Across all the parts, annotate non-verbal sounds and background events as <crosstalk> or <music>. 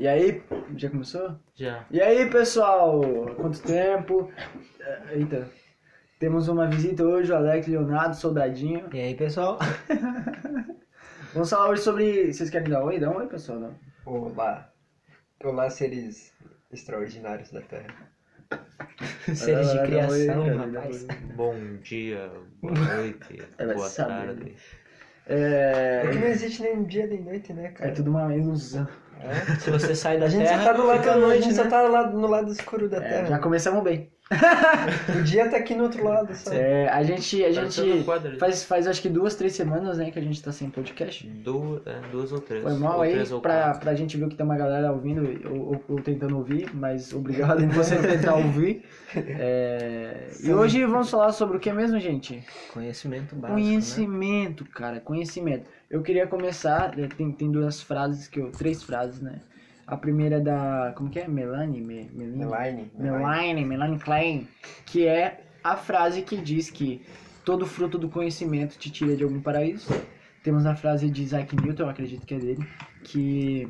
E aí, já começou? Já. E aí, pessoal? Quanto tempo? Eh, Eita. Temos uma visita hoje, o Alex Leonardo, soldadinho. E aí, pessoal? <laughs> Vamos falar hoje sobre. Vocês querem dar um oi? Dá um oi, pessoal. Não? Olá. Olá, seres extraordinários da Terra. <laughs> Seres de oi, criação, cara, rapaz. oi. Bom dia, boa <laughs> noite, É, boa saber, tarde. né? É, É que não existe nem dia nem noite, né, é cara? tudo uma ilusão. É. Se você sai da A gente terra, tá do lado, a noite, gente né? só tá lá no lado escuro da É, Terra. já começamos bem. <laughs> O dia tá aqui no outro lado, só. É, a gente, a Tá gente quadro. faz, faz acho que duas, três semanas, né, que a gente tá sem podcast. Duas, é, duas ou três. Foi mal ou aí, pra, quatro. pra gente ver que tem uma galera ouvindo ou, ou- ou tentando ouvir, mas obrigado em você tentar <laughs> ouvir. É, e hoje vamos falar sobre o que mesmo, gente? Conhecimento básico, né? Conhecimento, cara, conhecimento. Eu queria começar, eh, tem, tem duas frases que eu. Três frases, né? A primeira é da. Como que é? Melanie? Me, Melanie? Melaine. Melanie, Melanie Klein, que é a frase que diz que todo fruto do conhecimento te tira de algum paraíso. Temos a frase de Isaac Newton, eu acredito que é dele, que,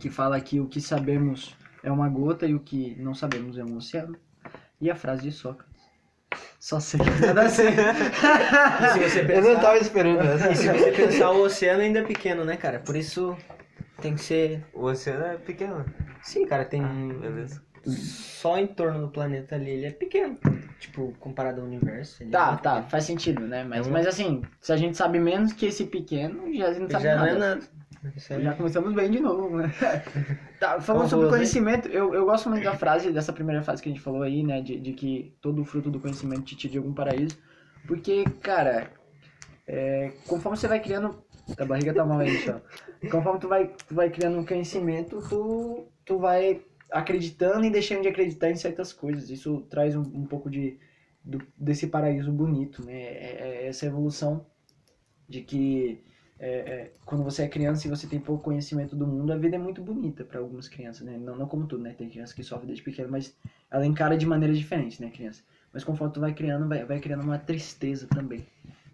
que fala que o que sabemos é uma gota e o que não sabemos é um oceano. E a frase de Sócrates. Só sei nada a ser. E se você Eu pensar, não tava esperando essa. e se você pensar, o oceano ainda é pequeno, né, cara? Por isso tem que ser... O oceano é pequeno. Sim, cara, tem... Beleza. Só em torno do planeta ali, ele é pequeno. Tipo, comparado ao universo. Ele é Tá, tá, pequeno. faz sentido, né? Mas, É um- mas assim, se a gente sabe menos que esse pequeno, já não sabe Já não nada. é nada. É- Já começamos bem de novo, né? <laughs> tá, falando Qual sobre conhecimento, eu, eu gosto muito da frase, dessa primeira frase que a gente falou aí, né? De, de que todo fruto do conhecimento te tira de algum paraíso. Porque, cara, é, conforme você vai criando. A barriga tá mal aí, só. Conforme tu vai, tu vai criando um conhecimento, tu, tu vai acreditando e deixando de acreditar em certas coisas. Isso traz um, um pouco de, do- desse paraíso bonito, né? É, é essa evolução de que é, é, quando você é criança e você tem pouco conhecimento do mundo, a vida é muito bonita para algumas crianças, né? Não, não como tudo, né? Tem criança que sofre desde pequeno, mas ela encara de maneiras diferentes, né, criança? Mas conforme tu vai criando, vai, vai criando uma tristeza também.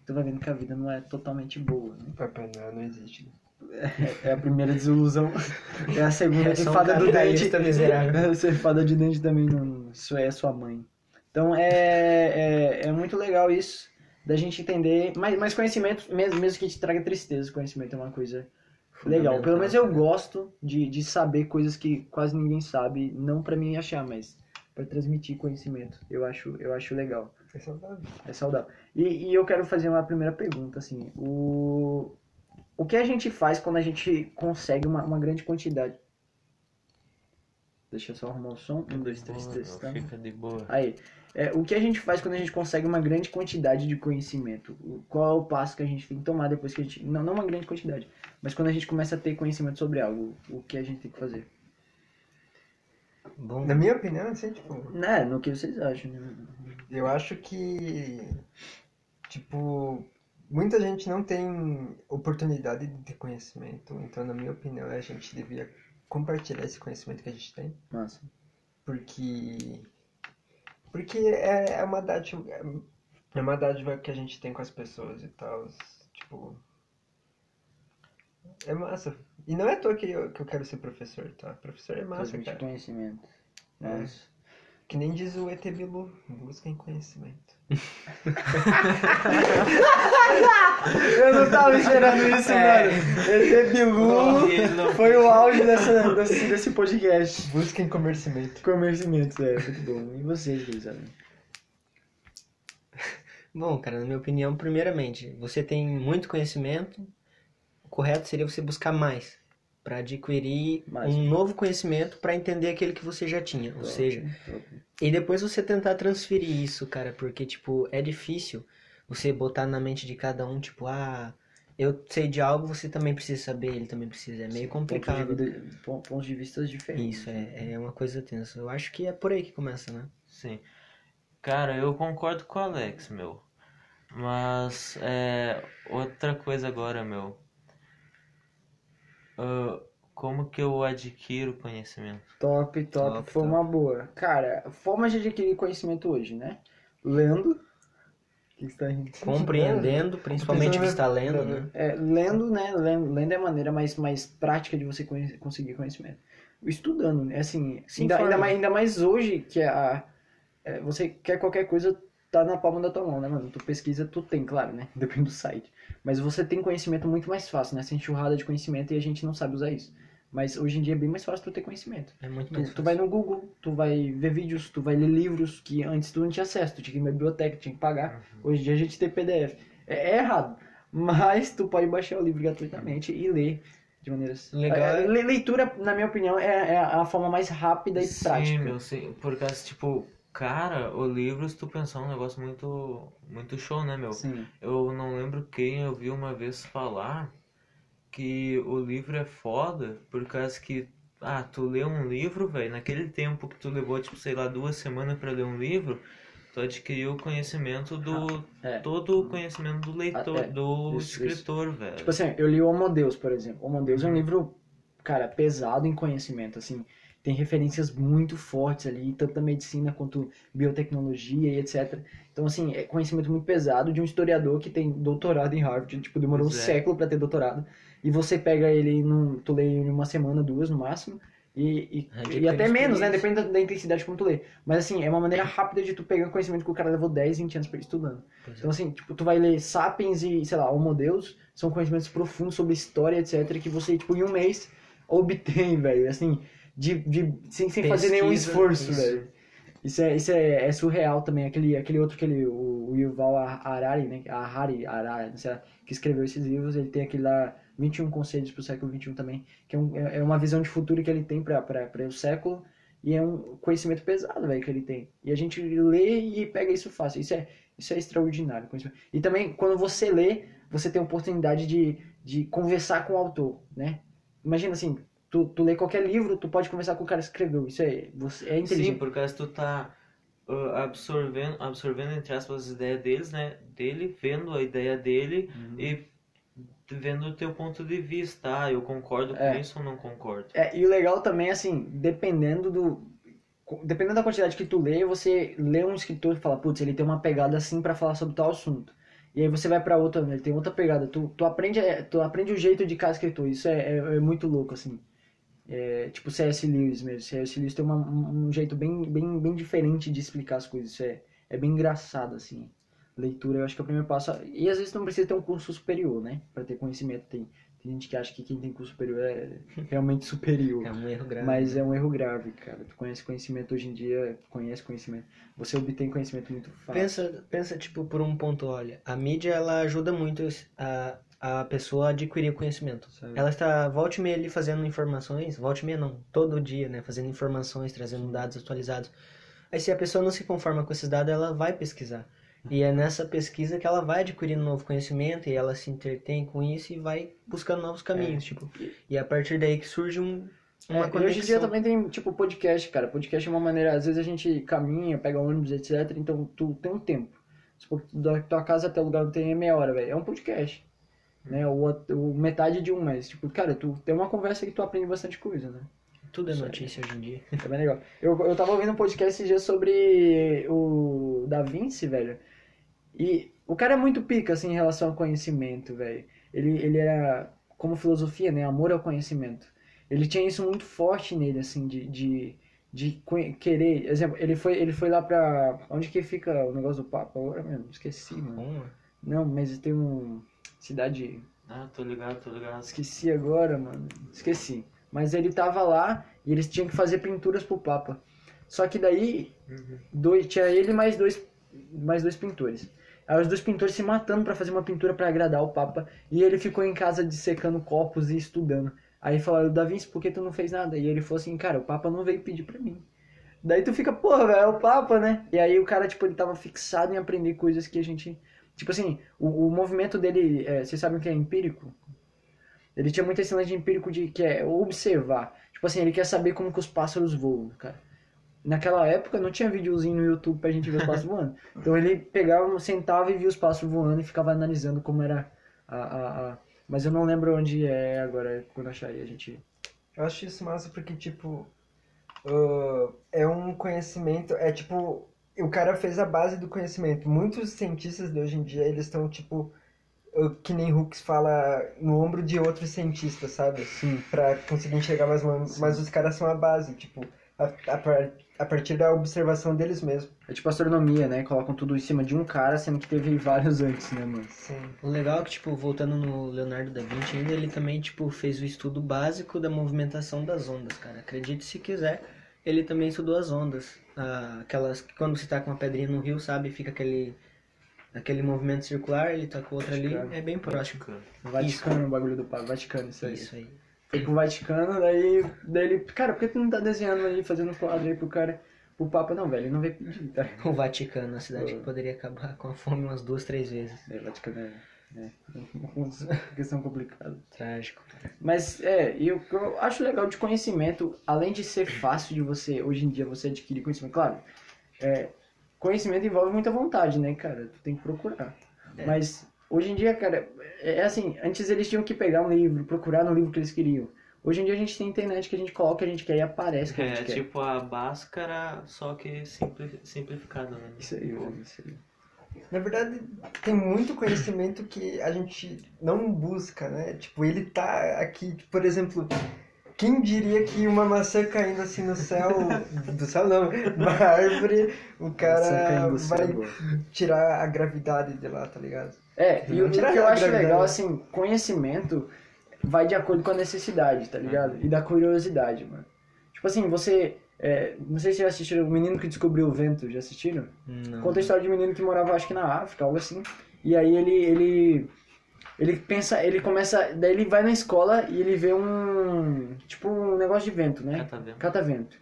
Tu vai vendo que a vida não é totalmente boa, né? Papai Noel não existe. É a primeira desilusão. É a segunda É fada do dente. miserável. É, Ser fada de dente também não. Isso é sua mãe. Então é, é, é muito legal isso. Da gente entender. Mas, mas conhecimento, mesmo, mesmo que te traga tristeza, conhecimento é uma coisa legal. Pelo menos eu gosto de, de saber coisas que quase ninguém sabe. Não pra mim achar, mas pra transmitir conhecimento. Eu acho, eu acho legal. É saudável. É saudável. E, e eu quero fazer uma primeira pergunta, assim. O, o que a gente faz quando a gente consegue uma, uma grande quantidade? Deixa eu só arrumar o som. Um, dois, três, Boa, testando. Fica de boa. Aí. É, o que a gente faz quando a gente consegue uma grande quantidade de conhecimento? Qual é o passo que a gente tem que tomar depois que a gente. Não, não uma grande quantidade, mas quando a gente começa a ter conhecimento sobre algo, o que a gente tem que fazer? Bom, Na minha opinião, assim, tipo, Né, no que vocês acham, né? eu acho que, tipo, muita gente não tem oportunidade de ter conhecimento. Então, na minha opinião, a gente devia compartilhar esse conhecimento que a gente tem. Massa. Porque. Porque é, é uma dádiva. É uma dádiva que a gente tem com as pessoas e tal. Tipo. É massa. E não é à toa que eu, que eu quero ser professor, tá? Professor é massa, cara. conhecimento. É. Que nem diz o ET Bilu, busquem conhecimento. <laughs> Eu não tava esperando isso, É. mano. ET Bilu foi o auge dessa, desse, desse podcast. Busquem conhecimento. Conhecimento, é, muito bom. E vocês, Luizana? Bom, cara, na minha opinião, primeiramente, você tem muito conhecimento, o correto seria você buscar mais, para adquirir Mais. um novo conhecimento para entender aquele que você já tinha, ou seja, e depois você tentar transferir isso, cara, porque tipo, é difícil você botar na mente de cada um, tipo, ah, eu sei de algo, você também precisa saber, ele também precisa, é meio complicado. Pontos de, vida- pon- pontos de vista diferentes. Isso, é, é uma coisa tensa. Eu acho que é por aí que começa, né? Sim. Cara, eu concordo com o Alex, meu. Mas, é. Outra coisa agora, meu. Ah, como que eu adquiro conhecimento? Top, top, Top, foi top. uma boa. Cara, formas de adquirir conhecimento hoje, né? Lendo, O que tá rindo? Compreendendo, principalmente que está lendo, né? É, lendo, né? Lendo, lendo é a maneira mais, mais prática de você conhe- conseguir conhecimento. Estudando, né? Assim, ainda, ainda, mais, ainda mais hoje, que a, é, você quer qualquer coisa, tá na palma da tua mão, né, mano? Tu pesquisa, tu tem, claro, né? <laughs> Depende do site. Mas você tem conhecimento muito mais fácil, né? Essa enxurrada de conhecimento e a gente não sabe usar isso. Mas hoje em dia é bem mais fácil tu ter conhecimento. É muito Tu, mais tu fácil. vai no Google, tu vai ver vídeos, tu vai ler livros que antes tu não tinha acesso, tu tinha que ir na biblioteca, tinha que pagar. Hoje em dia a gente tem PDF. É, é errado, <laughs> mas tu pode baixar o livro gratuitamente e ler de maneiras... Legal É, le- leitura, na minha opinião, é, é a forma mais rápida e Sim, prática. meu, sim. Por causa, tipo, cara, o livro, se tu pensar um negócio muito, muito show, né, meu? Sim. Eu não lembro quem eu vi uma vez falar que o livro é foda por causa que, ah, tu lê um livro, velho, naquele tempo que tu levou, tipo, sei lá, duas semanas pra ler um livro, tu adquiriu o conhecimento do. É. todo o conhecimento do leitor, Ah, é. do Isso, escritor, velho. Tipo assim, eu li o Homo Deus, por exemplo. O Homo Deus é um livro, cara, pesado em conhecimento, assim. Tem referências muito fortes ali, tanto da medicina quanto biotecnologia e etc. Então, assim, é conhecimento muito pesado de um historiador que tem doutorado em Harvard. Tipo, demorou Pois um é. século pra ter doutorado. E você pega ele, num, tu lê em uma semana, duas no máximo. E, e, Adquire e até menos, né? Depende da, da intensidade como tu lê. Mas, assim, é uma maneira rápida de tu pegar conhecimento que o cara levou 10, 20 anos pra estudando. Pois é. Então, assim, tipo, tu vai ler Sapiens e, sei lá, Homo Deus, são conhecimentos profundos sobre história, etc., que você, tipo, em um mês obtém, velho, assim, de, de, sem, sem fazer nenhum Pesquisa, esforço, isso. velho. Isso é, isso é, é surreal também, aquele, aquele outro, aquele, o, o Yuval Harari, né, Harari, Harari, não sei lá, que escreveu esses livros, ele tem aquele lá, 21 Conselhos pro Século XXI também, que é, um, é é uma visão de futuro que ele tem pra o século, e é um conhecimento pesado, velho, que ele tem. E a gente lê e pega isso fácil. Isso é, isso é extraordinário. E também, quando você lê, você tem a oportunidade de, de conversar com o autor, né? Imagina assim, tu, tu lê qualquer livro, tu pode conversar com o cara que escreveu. Isso é, você, é Sim, inteligente. por causa tu tá uh, absorvendo, absorvendo, entre aspas, as ideias deles, né? Dele, vendo a ideia dele Uhum. e vendo o teu ponto de vista. Ah, eu concordo com É. isso ou não concordo. É, e o legal também, assim, dependendo do. Dependendo da quantidade que tu lê, você lê um escritor e fala, putz, ele tem uma pegada assim pra falar sobre tal assunto. E aí você vai pra outra, ele tem outra pegada. Tu, tu, aprende, é, tu aprende o jeito de cada escritor. Isso é, é, é muito louco, assim. É, tipo C.S. Lewis mesmo. C.S. Lewis tem uma- um, um jeito bem, bem, bem diferente de explicar as coisas. Isso é, é bem engraçado, assim. Leitura, eu acho que é o primeiro passo. E às vezes não precisa ter um curso superior, né? Pra ter conhecimento. Tem, tem gente que acha que quem tem curso superior é <laughs> realmente superior. É um erro grave. Mas é um erro grave, cara. Tu conhece conhecimento hoje em dia, conhece conhecimento. Você obtém conhecimento muito fácil. Pensa, pensa, tipo, por um ponto, olha, a mídia, ela ajuda muito a, a pessoa adquirir conhecimento. Ela está, volta e meia ali, fazendo informações, volta e meia não, todo dia, né, fazendo informações, trazendo dados atualizados. Aí se a pessoa não se conforma com esses dados, ela vai pesquisar. E é nessa pesquisa que ela vai adquirindo novo conhecimento e ela se entretém com isso e vai buscando novos caminhos, tipo. E é a partir daí que surge um, É, uma conexão. hoje em dia também tem, tipo, podcast, cara. Podcast é uma maneira, às vezes a gente caminha, pega ônibus, etc. Então tu tem um tempo. Se for da tua casa até o lugar não tem é meia hora, velho. É um podcast. Né? Ou, ou metade de um, mas, tipo, cara, tu tem uma conversa que tu aprende bastante coisa, né? Tudo é aí. notícia hoje em dia. <laughs> É bem legal. Eu, eu tava ouvindo um podcast esse dia sobre o Da Vinci, velho. E o cara é muito pica, assim, em relação ao conhecimento, velho. Ele, ele era, como filosofia, né? Amor ao conhecimento. Ele tinha isso muito forte nele, assim, de, de, de querer. Exemplo, ele foi, ele foi lá pra. Onde que fica o negócio do Papa agora mesmo? Esqueci, mano. Não, mas tem um. Cidade. Ah, tô ligado, tô ligado. Esqueci agora, mano. Esqueci. Mas ele tava lá e eles tinham que fazer pinturas pro Papa. Só que daí Uhum. dois, tinha ele e mais dois, mais dois pintores. Aí os dois pintores se matando pra fazer uma pintura pra agradar o Papa. E ele ficou em casa dissecando copos e estudando. Aí falaram, Da Vinci, por que tu não fez nada? E ele falou assim, cara, o Papa não veio pedir pra mim. Daí tu fica, porra, velho, é o Papa, né? E aí o cara, tipo, ele tava fixado em aprender coisas que a gente... Tipo assim, o, o movimento dele, é, vocês sabem o que é empírico? Ele tinha muito esse lance de empírico de que é observar. Tipo assim, ele quer saber como que os pássaros voam, cara. Naquela época não tinha videozinho no YouTube pra gente ver os pássaros voando. <laughs> Então ele pegava, sentava e via os pássaros voando e ficava analisando como era a, a, a... Mas eu não lembro onde é agora, quando achar aí a gente... Eu acho isso massa porque, tipo, ah, é um conhecimento, é tipo o cara fez a base do conhecimento. Muitos cientistas de hoje em dia, eles estão, tipo, que nem Hooks fala, no ombro de outros cientistas, sabe? Sim. Pra conseguir enxergar mais longe. Mas os caras são a base, tipo, a, a, a partir da observação deles mesmos. É tipo astronomia, né? Colocam tudo em cima de um cara, sendo que teve vários <laughs> antes, né, mano? Sim. O legal é que, tipo, voltando no Leonardo da Vinci, ainda ele também, tipo, fez o estudo básico da movimentação das ondas, cara. Acredite se quiser, ele também estudou as ondas. Ah, aquelas que quando você tá com uma pedrinha no rio, sabe, fica aquele aquele movimento circular, ele tá com outra ali, Vaticano. é bem próximo. Vaticano, o bagulho do Papa. Vaticano, isso aí. Isso aí. Foi pro Vaticano, daí, daí ele. Cara, por que tu não tá desenhando aí, fazendo um quadro aí pro cara, pro Papa? Não, velho, ele não vai pedir, tá? O Vaticano, a cidade Pô. que poderia acabar com a fome umas duas, três vezes. É, Vaticano é. É <laughs> uma questão complicada. Trágico. Mas é, e o que eu acho legal de conhecimento, além de ser fácil de você, hoje em dia, você adquirir conhecimento, claro, é, conhecimento envolve muita vontade, né, cara? Tu tem que procurar. É. Mas hoje em dia, cara, é assim, antes eles tinham que pegar um livro, procurar no livro que eles queriam. Hoje em dia a gente tem internet que a gente coloca o que a gente quer e aparece o que a É gente quer. tipo a Bhaskara, só que simpli- simplificada, né? Isso aí, velho, isso aí. Na verdade, tem muito conhecimento que a gente não busca, né? Tipo, ele tá aqui, por exemplo, quem diria que uma maçã caindo assim no céu, <laughs> do céu não, uma árvore, o cara céu, vai tirar a gravidade de lá, tá ligado? É, e o que eu acho legal, assim, conhecimento vai de acordo com a necessidade, tá ligado? E da curiosidade, mano. Tipo assim, você. É, não sei se já assistiram O Menino que Descobriu o Vento, já assistiram? Não. Conta a história de um menino que morava, acho que na África, algo assim. E aí ele. ele ele pensa, ele começa, daí ele vai na escola e ele vê um, tipo um negócio de vento, né? Catavento. catavento.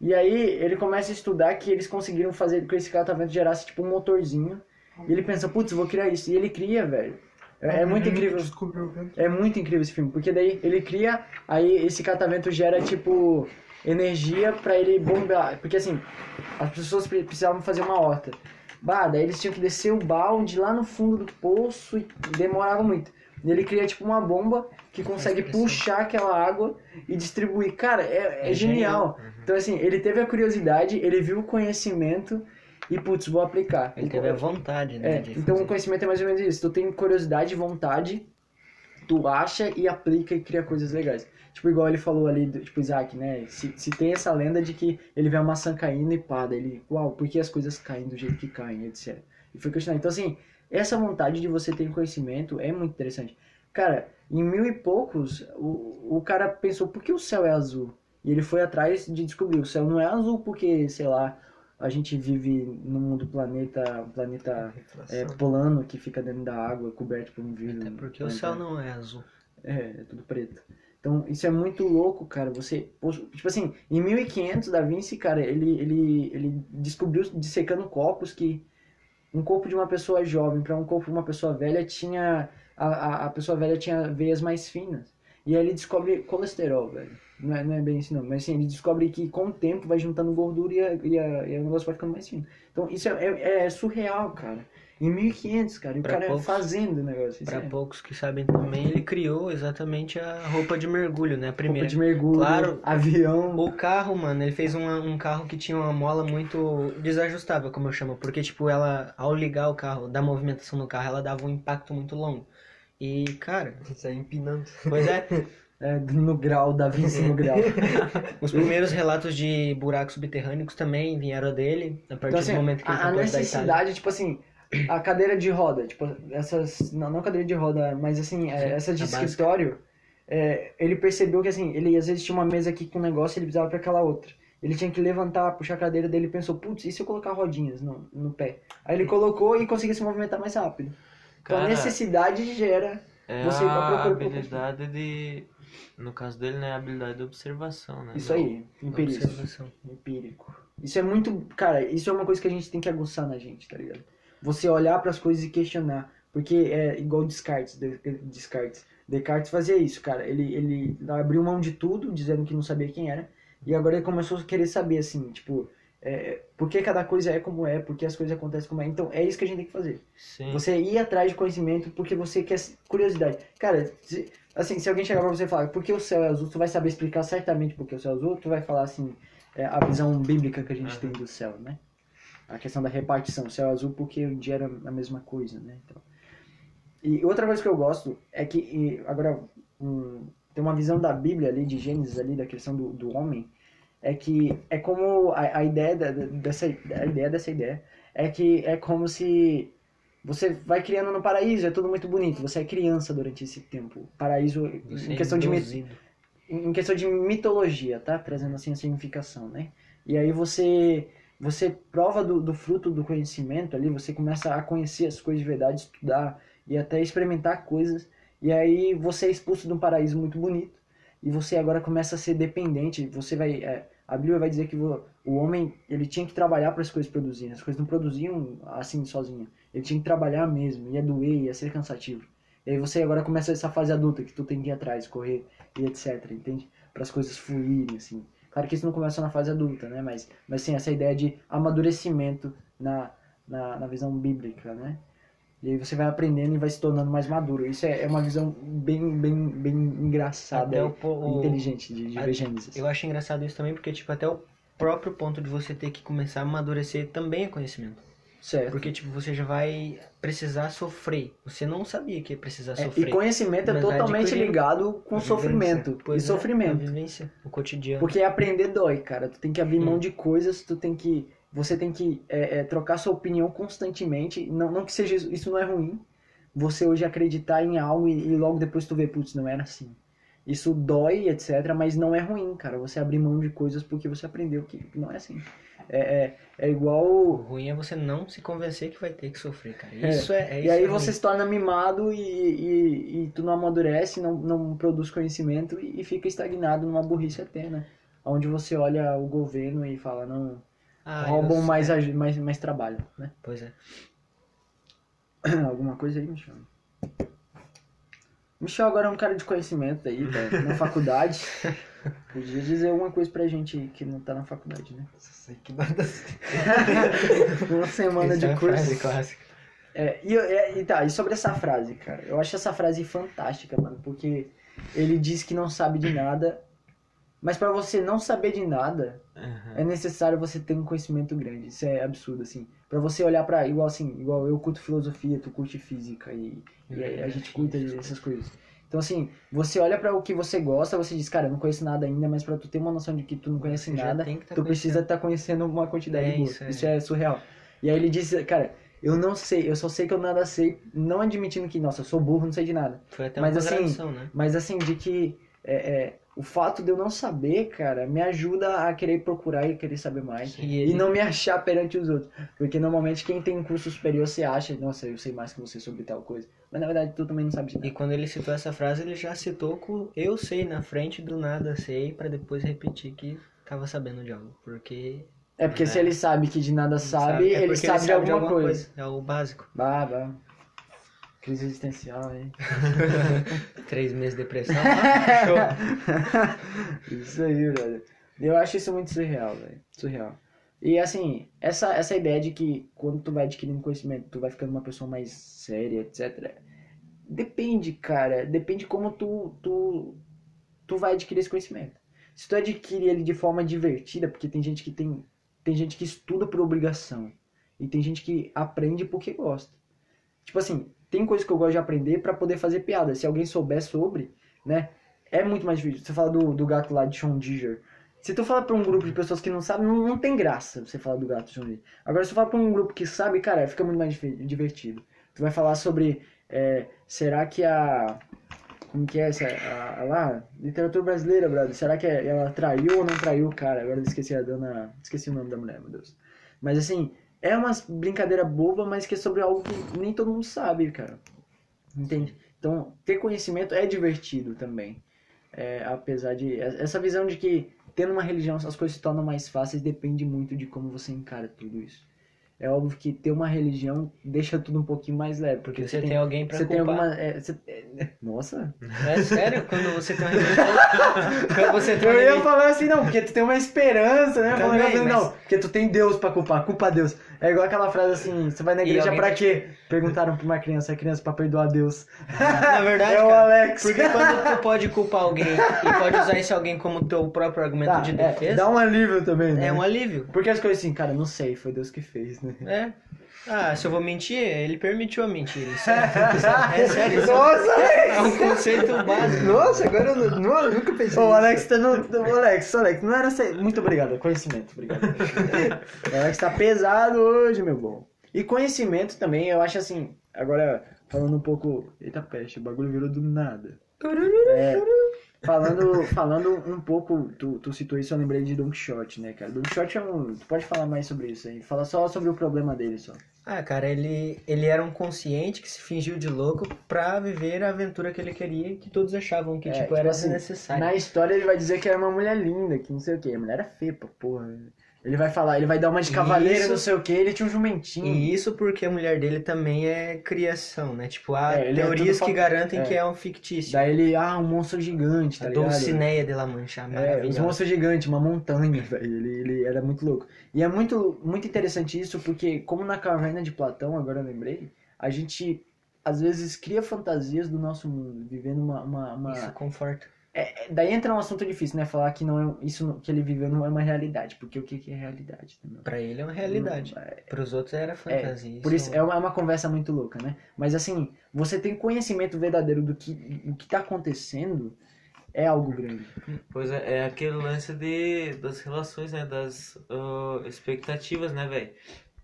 E aí ele começa a estudar que eles conseguiram fazer com esse catavento gerasse tipo um motorzinho. E ele pensa, putz, vou criar isso. E ele cria, velho. É, é muito incrível. Descobriu o vento. É muito incrível esse filme, porque daí ele cria, aí esse catavento gera tipo energia pra ele bombear, porque assim, as pessoas pre- precisavam fazer uma horta. Bah, daí eles tinham que descer o balde lá no fundo do poço e demorava muito. E ele cria tipo uma bomba que consegue puxar aquela água e distribuir. Cara, é, é É genial. genial. Então assim, ele teve a curiosidade, ele viu o conhecimento e putz, vou aplicar. Ele teve a vontade, né? É, então fazer. o conhecimento é mais ou menos isso. Tu tem curiosidade e vontade, tu acha e aplica e cria coisas legais. Tipo, igual ele falou ali, tipo, Isaac, né? Se, se tem essa lenda de que ele vê a maçã caindo e pá, daí ele, uau, por que as coisas caem do jeito que caem, etc. E foi questionar. Então, assim, essa vontade de você ter conhecimento é muito interessante. Cara, em mil e poucos, o, o cara pensou, por que o céu é azul? E ele foi atrás de descobrir, o céu não é azul porque, sei lá, a gente vive num mundo planeta, um planeta é, plano que fica dentro da água, coberto por um vidro. Até porque o planeta- céu não é azul. É, é tudo preto. Então, isso é muito louco, cara. Você, tipo assim, em 1500, Da Vinci, cara, ele, ele, ele descobriu dissecando corpos que um corpo de uma pessoa jovem para um corpo de uma pessoa velha tinha a, a, a pessoa velha tinha veias mais finas. E aí ele descobre colesterol, velho. Não é, não é bem assim não, mas assim, ele descobre que com o tempo vai juntando gordura e, a, e, a, e o negócio vai ficando mais fino. Então isso é, é, é surreal, cara. Em 1500, cara, e o Pra cara poucos- fazendo o negócio. Isso Para é poucos que sabem também, ele criou exatamente a roupa de mergulho, né? A roupa primeira. de mergulho, Claro. avião. O carro, mano, ele fez um carro que tinha uma mola muito desajustável, como eu chamo, porque, tipo, ela, ao ligar o carro, da movimentação do carro, ela dava um impacto muito longo. E, cara, Isso aí empinando. <laughs> pois é, É, no grau, Da Vinci no grau. <laughs> os primeiros relatos de buracos subterrâneos também vieram dele, a partir Então, assim, do momento que ele a, a necessidade, tipo assim, a cadeira de roda, tipo, essas. Não, não cadeira de roda, mas assim, é, essa de a escritório, é, ele percebeu que assim, ele às vezes tinha uma mesa aqui com um negócio e ele precisava pra aquela outra. Ele tinha que levantar, puxar a cadeira dele e pensou, putz, e se eu colocar rodinhas no, no pé? Aí ele colocou e conseguia se movimentar mais rápido. Então a Cara, necessidade gera. É Você a habilidade de. No caso dele, né? A habilidade de observação, né? Isso aí, empírico. Observação. empírico. Isso é muito. Cara, isso é uma coisa que a gente tem que aguçar na gente, tá ligado? Você olhar para as coisas e questionar. Porque é igual Descartes. De- Descartes. Descartes fazia isso, cara. Ele, ele abriu mão de tudo, dizendo que não sabia quem era. E agora ele começou a querer saber, assim, tipo, é, por que cada coisa é como é, por que as coisas acontecem como é. Então é isso que a gente tem que fazer. Sim. Você ir atrás de conhecimento porque você quer curiosidade. Cara, se- assim, se alguém chegar pra você e falar por que o céu é azul, tu vai saber explicar certamente por que o céu é azul, tu vai falar assim, é, a visão bíblica que a gente Aham. tem do céu, né? a questão da repartição, céu azul porque um dia era a mesma coisa, né? Então, e outra coisa que eu gosto é que, agora, um, tem uma visão da Bíblia ali, de Gênesis ali, da questão do, do homem, é que é como a, a ideia da, dessa a ideia dessa ideia é que é como se você vai criando no paraíso, é tudo muito bonito, você é criança durante esse tempo. Paraíso Você em é questão de mi- induzido. em questão de mitologia, tá? Trazendo assim a significação, né? E aí você você prova do, do fruto do conhecimento ali, você começa a conhecer as coisas de verdade, estudar e até experimentar coisas. E aí você é expulso de um paraíso muito bonito e você agora começa a ser dependente. Você vai é, a Bíblia vai dizer que o homem ele tinha que trabalhar para as coisas produzirem. As coisas não produziam assim sozinho. Ele tinha que trabalhar mesmo, ia doer, ia ser cansativo. E aí você agora começa essa fase adulta que tu tem que ir atrás, correr e etc, entende? Para as coisas fluírem assim. Claro que isso não começa na fase adulta, né? Mas mas sim essa ideia de amadurecimento na na, na visão bíblica, né? E aí você vai aprendendo e vai se tornando mais maduro. Isso é, é uma visão bem bem bem engraçada, Até o inteligente de, de a- ver Gênesis. Eu acho engraçado isso também, porque, tipo, até o próprio ponto de você ter que começar a amadurecer também é conhecimento. Certo. Porque, tipo, você já vai precisar sofrer. Você não sabia que ia precisar É, sofrer. e conhecimento é totalmente ligado com sofrimento. Pois e é, sofrimento. a vivência, o cotidiano. Porque aprender dói, cara. Tu tem que abrir mão Hum. de coisas, tu tem que. Você tem que é, é, trocar sua opinião constantemente. Não, não que seja isso, isso não é ruim. Você hoje acreditar em algo e, e logo depois tu vê, putz, não era assim. Isso dói, etc. Mas não é ruim, cara. Você abrir mão de coisas porque você aprendeu que não é assim. É, é, é O igual. ruim é você não se convencer que vai ter que sofrer, cara. É, Isso é, é e isso aí é você se torna mimado e, e, e tu não amadurece, não, não produz conhecimento e, e fica estagnado numa burrice eterna. Onde você olha o governo e fala, não, Ah, roubam mais, é, mais, mais trabalho, né? Pois é. <clears throat> Alguma coisa aí, Michel? Michel agora é um cara de conhecimento aí, tá na <laughs> faculdade. Podia dizer alguma coisa pra gente que não tá na faculdade, né? Só sei que nada <laughs> Uma semana Essa é de a curso. frase clássica. É, e, é, e tá, e sobre essa frase, cara, eu acho essa frase fantástica, mano, porque ele diz que não sabe de nada, mas pra você não saber de nada, Aham. é necessário você ter um conhecimento grande. Isso é absurdo, assim. Pra você olhar pra, igual assim, igual eu curto filosofia, tu curte física e, e a, a gente curta essas coisas. Então, assim, você olha pra o que você gosta, você diz, cara, eu não conheço nada ainda, mas pra tu ter uma noção de que tu não conhece Você nada, tá tu precisa estar conhecendo uma quantidade É, boa. isso Isso é. é. surreal. E aí ele disse, cara, eu não sei, eu só sei que eu nada sei, não admitindo que, nossa, eu sou burro, não sei de nada. Foi até Mas uma assim, contradição, né? Mas assim, de que é, é, o fato de eu não saber, cara, me ajuda a querer procurar e querer saber mais. Sim, E ele- não me achar perante os outros. Porque normalmente quem tem um curso superior se acha, nossa, eu sei mais que você sobre tal coisa. Mas na verdade tu também não sabe de E nada. quando ele citou essa frase, ele já citou com eu sei na frente do nada sei, pra depois repetir que tava sabendo de algo. Porque É porque É. se ele sabe que de nada sabe, é ele porque sabe, de alguma, coisa. É o básico. Bah, bah. Crise existencial, hein? <laughs> Três meses de depressão. <laughs> Isso aí, brother. Eu acho isso muito surreal, velho. Surreal. E assim, essa, essa ideia de que quando tu vai adquirindo conhecimento, tu vai ficando uma pessoa mais séria, etc. Depende, cara. Depende como tu, tu, tu vai adquirir esse conhecimento. Se tu adquirir ele de forma divertida, porque tem gente que tem. Tem gente que estuda por obrigação. E tem gente que aprende porque gosta. Tipo assim, tem coisas que eu gosto de aprender pra poder fazer piada. Se alguém souber sobre, né? É muito mais difícil. Você fala do, do gato lá de Sean Diger. Se tu fala pra um grupo de pessoas que não sabem, não, não tem graça você falar do gato de Sean Diger. Agora, se tu fala pra um grupo que sabe, cara, fica muito mais divertido. Tu vai falar sobre. é, será que a. Como que é essa? A, a lá? Literatura brasileira, brother. Será que ela traiu ou não traiu o cara? Agora eu esqueci a dona. Esqueci o nome da mulher, meu Deus. Mas assim, é uma brincadeira boba, mas que é sobre algo que nem todo mundo sabe, cara. Entende? Então, ter conhecimento é divertido também. É, apesar de. Essa visão de que tendo uma religião as coisas se tornam mais fáceis depende muito de como você encara tudo isso. É óbvio que ter uma religião deixa tudo um pouquinho mais leve. Porque Porque você tem alguém pra você tem culpar. alguma. é, você- é, nossa! É sério? Quando você tem uma religião. quando você tem Eu ia falar assim, não, porque tu tem uma esperança, né? Também, assim, mas- não, porque tu tem Deus pra culpar, culpa Deus. É igual aquela frase assim, você vai na igreja pra quê? Perguntaram pra uma criança, a criança pra perdoar Deus. Na verdade, <laughs> é o cara, Alex. porque <laughs> quando tu pode culpar alguém e pode usar esse alguém como teu próprio argumento Tá, de é, defesa, dá um alívio também, né? é um alívio. Porque as coisas assim, cara, não sei, foi Deus que fez, né? É. Ah, se eu vou mentir, ele permitiu a mentira. Isso é, é sério. Isso Nossa, é um conceito básico. Nossa, agora eu nu- nu- nunca pensei Ô, o nisso. Alex tá no. O Alex, o Alex, não era ser. Muito obrigado, conhecimento, obrigado. <laughs> o Alex tá pesado hoje, meu bom. E conhecimento também, eu acho assim. Agora, falando um pouco. Eita peste, o bagulho virou do nada. É, falando, falando um pouco, tu, tu citou isso, eu lembrei de Don Quixote, né, cara? Don Quixote é um. Tu pode falar mais sobre isso aí. Fala só sobre o problema dele só. Ah, cara, ele, ele era um consciente que se fingiu de louco pra viver a aventura que ele queria e que todos achavam que, É, tipo, tipo era assim, desnecessário. Na história ele vai dizer que era uma mulher linda, que não sei o que. A mulher era feia, pô, porra. Ele vai falar, ele vai dar uma de cavaleiro, Isso. não sei o que, ele tinha um jumentinho. E isso porque a mulher dele também é criação, né? Tipo, há É, é teorias tudo que garantem é. que é um fictício. Daí ele, ah, um monstro gigante, tá a ligado? Dulcinea de la Mancha, É, os maravilhosa. monstros gigantes, uma montanha, <laughs> velho. Ele, ele era muito louco. E é muito, muito interessante isso, porque como na caverna de Platão, agora eu lembrei, a gente às vezes cria fantasias do nosso mundo, vivendo uma. uma, uma- Isso conforta. É, daí entra um assunto difícil, né? Falar que não é, isso que ele viveu não é uma realidade. Porque o que, que é realidade? Entendeu? Pra ele é uma realidade. É- Pros outros era fantasia. Por isso, é uma, é uma conversa muito louca, né? Mas assim, você tem conhecimento verdadeiro do que, do que tá acontecendo, é algo grande. Pois é, é aquele lance de, das relações, né? Das ah, expectativas, né, velho?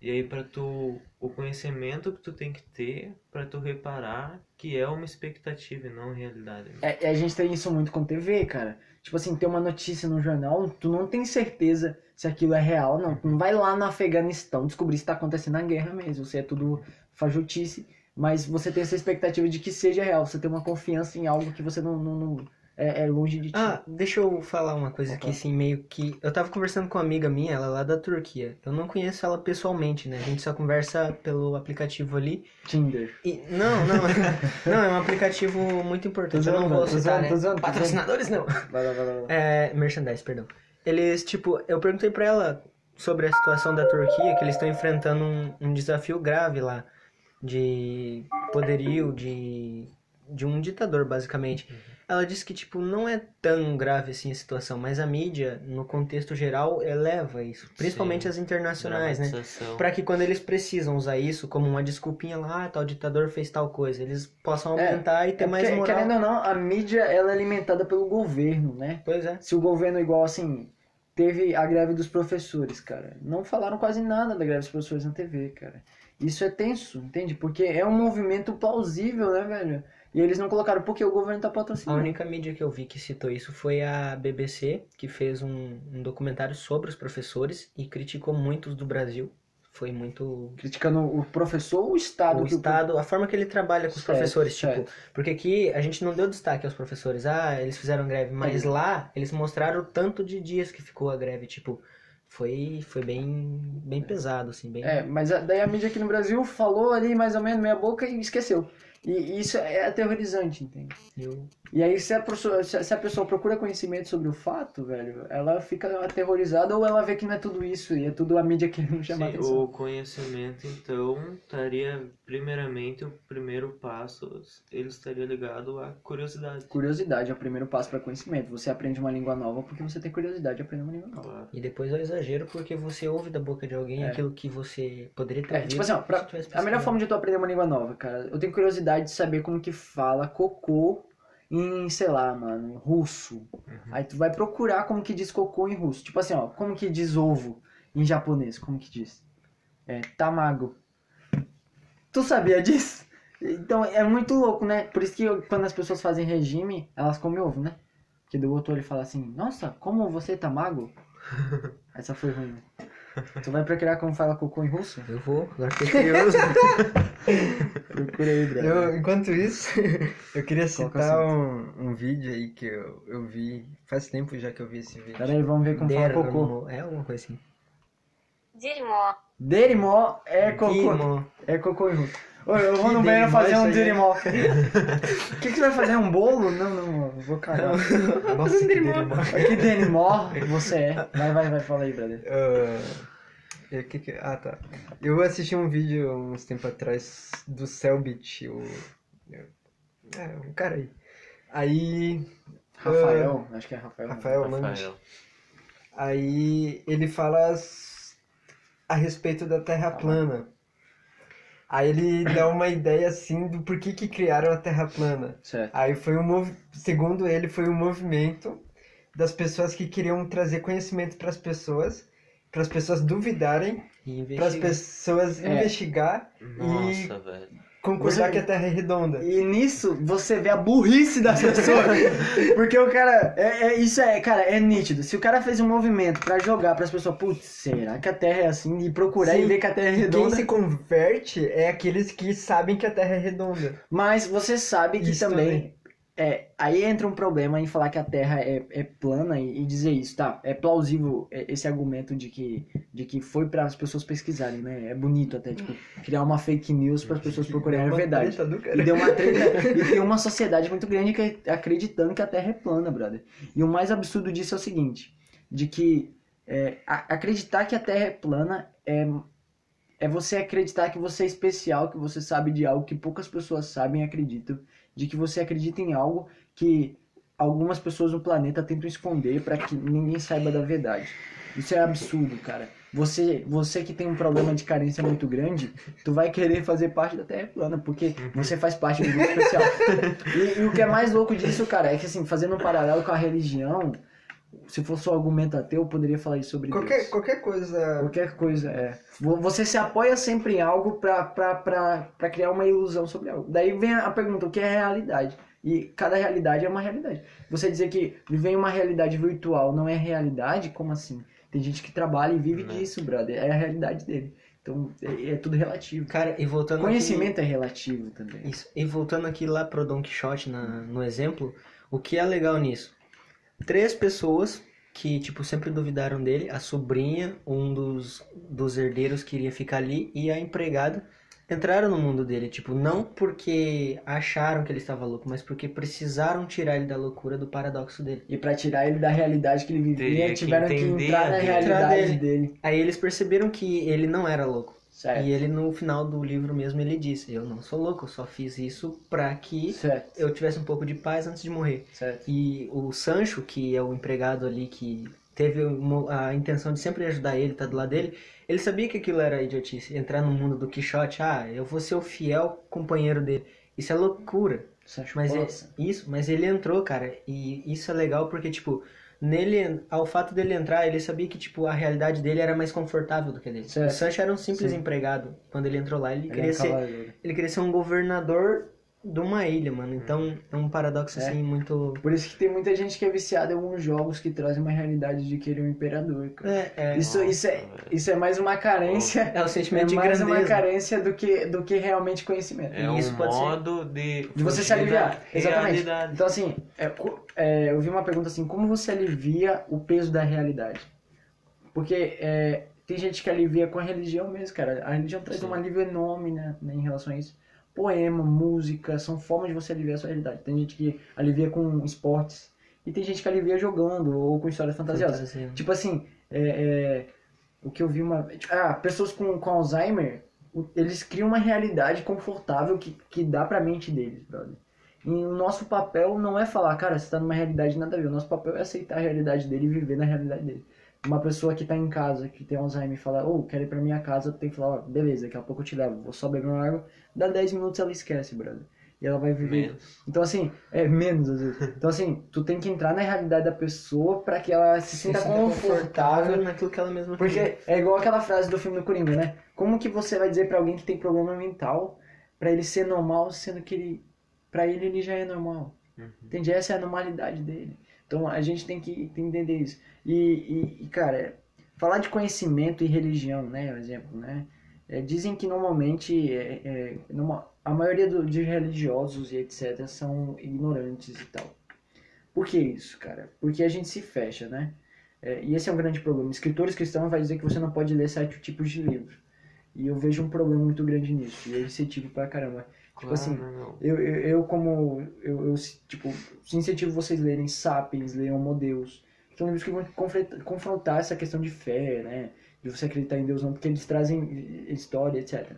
E aí, pra tu. O conhecimento que tu tem que ter pra tu reparar que é uma expectativa e não realidade. né? É, a gente tem isso muito com TV, cara. Tipo assim, tem uma notícia no jornal, tu não tem certeza se aquilo é real, não. Tu não vai lá no Afeganistão descobrir se tá acontecendo a guerra mesmo, se é tudo fajotice. Mas você tem essa expectativa de que seja real, você tem uma confiança em algo que você não. não, não- é, é longe de ti. Ah, deixa eu falar uma coisa aqui, assim, meio que. Eu tava conversando com uma amiga minha, ela é lá da Turquia. Eu não conheço ela pessoalmente, né? A gente só conversa pelo aplicativo ali. Tinder. E, não, não, <laughs> não, é um aplicativo muito importante. Eu não vou citar, né? Patrocinadores não. Vai lá, vai lá, vai lá. É, merchandise, perdão. Eles, tipo, eu perguntei pra ela sobre a situação da Turquia, que eles estão enfrentando um, um desafio grave lá de poderio, de, de um ditador, basicamente. Ela disse que, tipo, não é tão grave assim a situação, mas a mídia, no contexto geral, eleva isso. Principalmente Sim. as internacionais, né? Pra que quando eles precisam usar isso como uma desculpinha lá, ah, tal ditador fez tal coisa, eles possam É, aumentar e ter É mais porque, moral. Querendo ou não, a mídia ela é alimentada pelo governo, né? Pois é. Se o governo, igual assim, teve a greve dos professores, cara. Não falaram quase nada da greve dos professores na TV, cara. Isso é tenso, entende? Porque é um movimento plausível, né, velho? E eles não colocaram porque o governo tá A patrocinando. única mídia que eu vi que citou isso foi a BBC, que fez um, um documentário sobre os professores e criticou muitos do Brasil. Foi muito. Criticando o professor ou o Estado? O Estado, a forma que ele trabalha com os Certo, professores, tipo, certo. porque aqui a gente não deu destaque aos professores, ah, eles fizeram greve, mas lá eles mostraram o tanto de dias que ficou a greve, tipo, foi, foi bem, bem pesado, assim, bem. É, mas a- daí a mídia aqui no Brasil falou ali mais ou menos meia boca e esqueceu. E isso é aterrorizante, entende? Eu, E aí, se a, pessoa, se a- pessoa procura conhecimento sobre o fato, velho, ela fica aterrorizada ou ela vê que não é tudo isso e é tudo a mídia querendo chamar Sim, atenção. o conhecimento, então, estaria, primeiramente, o primeiro passo, ele estaria ligado à curiosidade. Curiosidade é o primeiro passo para conhecimento. Você aprende uma língua nova porque você tem curiosidade de aprender uma língua nova. Claro. e depois é o exagero porque você ouve da boca de alguém É. aquilo que você poderia ter É, ouvido. tipo assim, ó, pra- a melhor forma de tu aprender uma língua nova, cara, eu tenho curiosidade de saber como que fala cocô em, sei lá, mano, russo. Aí tu vai procurar como que diz cocô em russo. Tipo assim, ó, como que diz ovo em japonês, como que diz? É, tamago. Tu sabia disso? Então é muito louco, né? Por isso que eu- quando as pessoas fazem regime, elas comem ovo, né? Porque do outro ele fala assim, nossa, como você tá mago? <laughs> Essa foi ruim. né? Tu vai procurar como fala cocô em russo? Eu vou, agora <laughs> fiquei curioso. Procura aí, Brian. Eu, enquanto isso, <laughs> eu queria é citar um, um vídeo aí que eu, eu vi. Faz tempo já que eu vi esse vídeo. Peraí, vamos ver como fala cocô. É alguma coisa assim. Derimó. Derimó é cocô. É cocô em russo. Ô, eu vou Que no banheiro fazer um derimó. O <laughs> que, que você vai fazer? Um bolo? Não, não, eu vou cagar. Nossa, que derimó. Que derimó você é. Vai, vai, vai, fala aí, brother. Ah, É, que que- Ah, tá. Eu assisti um vídeo uns tempo atrás do Selbit, o... É, um cara aí. Aí... Rafael, acho que é Rafael. né? Rafael Lange. Rafael. Aí ele fala a respeito da Terra plana. Aí ele dá uma ideia assim do porquê que criaram a Terra plana. Certo. Aí foi um mov... segundo ele, foi um movimento das pessoas que queriam trazer conhecimento para as pessoas, para as pessoas duvidarem, E para as pessoas É. investigar, Nossa, velho. Concordar que a Terra é redonda. E nisso você vê a burrice das pessoas. <laughs> Porque o cara. É, é- isso é, cara, é nítido. Se o cara fez um movimento pra jogar pras pessoas, putz, será que a Terra é assim? E procurar e Sim. ver que a Terra é Quem redonda. se converte é aqueles que sabem que a Terra é redonda. Mas você sabe que Isso também. É, aí entra um problema em falar que a Terra é, é plana e, e dizer isso, tá? É plausível é, esse argumento de que, de que foi para as pessoas pesquisarem, né? É bonito até, tipo, criar uma fake news para as pessoas procurarem a verdade. E deu uma treta. e tem uma sociedade muito grande que acreditando que a Terra é plana, brother. E o mais absurdo disso é o seguinte: de que é, a- acreditar que a Terra é plana é, é você acreditar que você é especial, que você sabe de algo que poucas pessoas sabem e acreditam. De que você acredita em algo que algumas pessoas no planeta tentam esconder para que ninguém saiba da verdade. Isso é absurdo, cara. Você, você que tem um problema de carência muito grande, tu vai querer fazer parte da Terra plana, porque você faz parte do grupo especial. <laughs> E, e o que é mais louco disso, cara, é que assim, fazendo um paralelo com a religião, se fosse um argumento ateu, eu poderia falar isso sobre Qualquer, Deus. qualquer coisa. Qualquer coisa, é. Vo- Você se apoia sempre em algo pra criar uma ilusão sobre algo. Daí vem a pergunta, o que é realidade? E cada realidade é uma realidade. Você dizer que viver em uma realidade virtual não é realidade, como assim? Tem gente que trabalha e vive Né. disso, brother. É a realidade dele. Então, é, é tudo relativo. Cara, e voltando Conhecimento é relativo também. aqui, isso, e voltando aqui lá pro Don Quixote na, no exemplo, o que é legal nisso? Três pessoas que, tipo, sempre duvidaram dele, a sobrinha, um dos, dos herdeiros que iria ficar ali e a empregada entraram no mundo dele, tipo, não porque acharam que ele estava louco, mas porque precisaram tirar ele da loucura, do paradoxo dele. E pra tirar ele da realidade que ele vivia, Teria que tiveram que entender entrar a na realidade realidade dele. dele. Aí eles perceberam que ele não era louco. Certo. E ele no final do livro mesmo ele disse: "Eu não sou louco, eu só fiz isso pra que Certo. eu tivesse um pouco de paz antes de morrer". Certo. E o Sancho, que é o empregado ali que teve uma- a intenção de sempre ajudar ele, tá do lado dele, ele sabia que aquilo era idiotice, entrar no mundo do Quixote, ah, eu vou ser o fiel companheiro dele. Isso é loucura. Sancho Mas é, isso, mas ele entrou, cara, e isso é legal porque tipo, nele, ao fato dele entrar, ele sabia que tipo a realidade dele era mais confortável do que a dele. Certo. O Sancho era um simples Sim. empregado. Quando ele entrou lá, ele, Ele é queria um ser cavaleiro. ele queria ser um governador de uma ilha, mano. Então é um paradoxo É. assim muito Por isso que tem muita gente que é viciada em alguns jogos que trazem uma realidade de querer um imperador, cara. é, é, Isso, Nossa, isso, é, velho. isso é mais uma carência. é o É sentimento de mais uma grandeza. carência do que, do que realmente conhecimento. É E isso um pode ser- modo de, De você se aliviar. Exatamente. Então, assim, é, é, eu vi uma pergunta assim: como você alivia o peso da realidade? Porque é, tem gente que alivia com a religião mesmo, cara. A religião traz Sim. um alívio enorme né, né, em relação a isso. Poema, música, são formas de você aliviar a sua realidade. Tem gente que alivia com esportes. E tem gente que alivia jogando ou com histórias fantasiosas. Fantasia. Tipo assim, é, é, o que eu vi uma. tipo, Ah, pessoas com, com Alzheimer, eles criam uma realidade confortável que, que dá pra mente deles, brother. E o nosso papel não é falar, cara, você tá numa realidade nada a ver. O nosso papel é aceitar a realidade dele e viver na realidade dele. Uma pessoa que tá em casa, que tem Alzheimer, e fala, ô, quero ir pra minha casa, tem que falar, ó, beleza, daqui a pouco eu te levo, vou só beber uma água. Dá 10 minutos ela esquece, brother. E ela vai viver Menos. então, assim, é menos às vezes. Então, assim, tu tem que entrar na realidade da pessoa pra que ela se sinta sinta confortável. naquilo que ela mesma Porque queria. é igual aquela frase do filme do Coringa, né? Como que você vai dizer pra alguém que tem problema mental pra ele ser normal, sendo que ele, pra ele ele já é normal? Uhum. Entende? Essa é a normalidade dele. Então a gente tem que entender isso. E, e, e, cara, falar de conhecimento e religião, né? Por exemplo, né? É, dizem que normalmente é, é, numa- a maioria do- de religiosos e etc. são ignorantes e tal. Por que isso, cara? Porque a gente se fecha, né? É, e esse é um grande problema. Escritores cristãos vai dizer que você não pode ler sete tipos de livro. E eu vejo um problema muito grande nisso. E é incentivo pra caramba. Tipo assim, meu. eu, eu, eu como. Eu, eu, tipo, incentivo vocês a lerem Sapiens, leiam Homo Deus. São livros que vão confrontar essa questão de fé, né? De você acreditar em Deus ou não, porque eles trazem história, etc.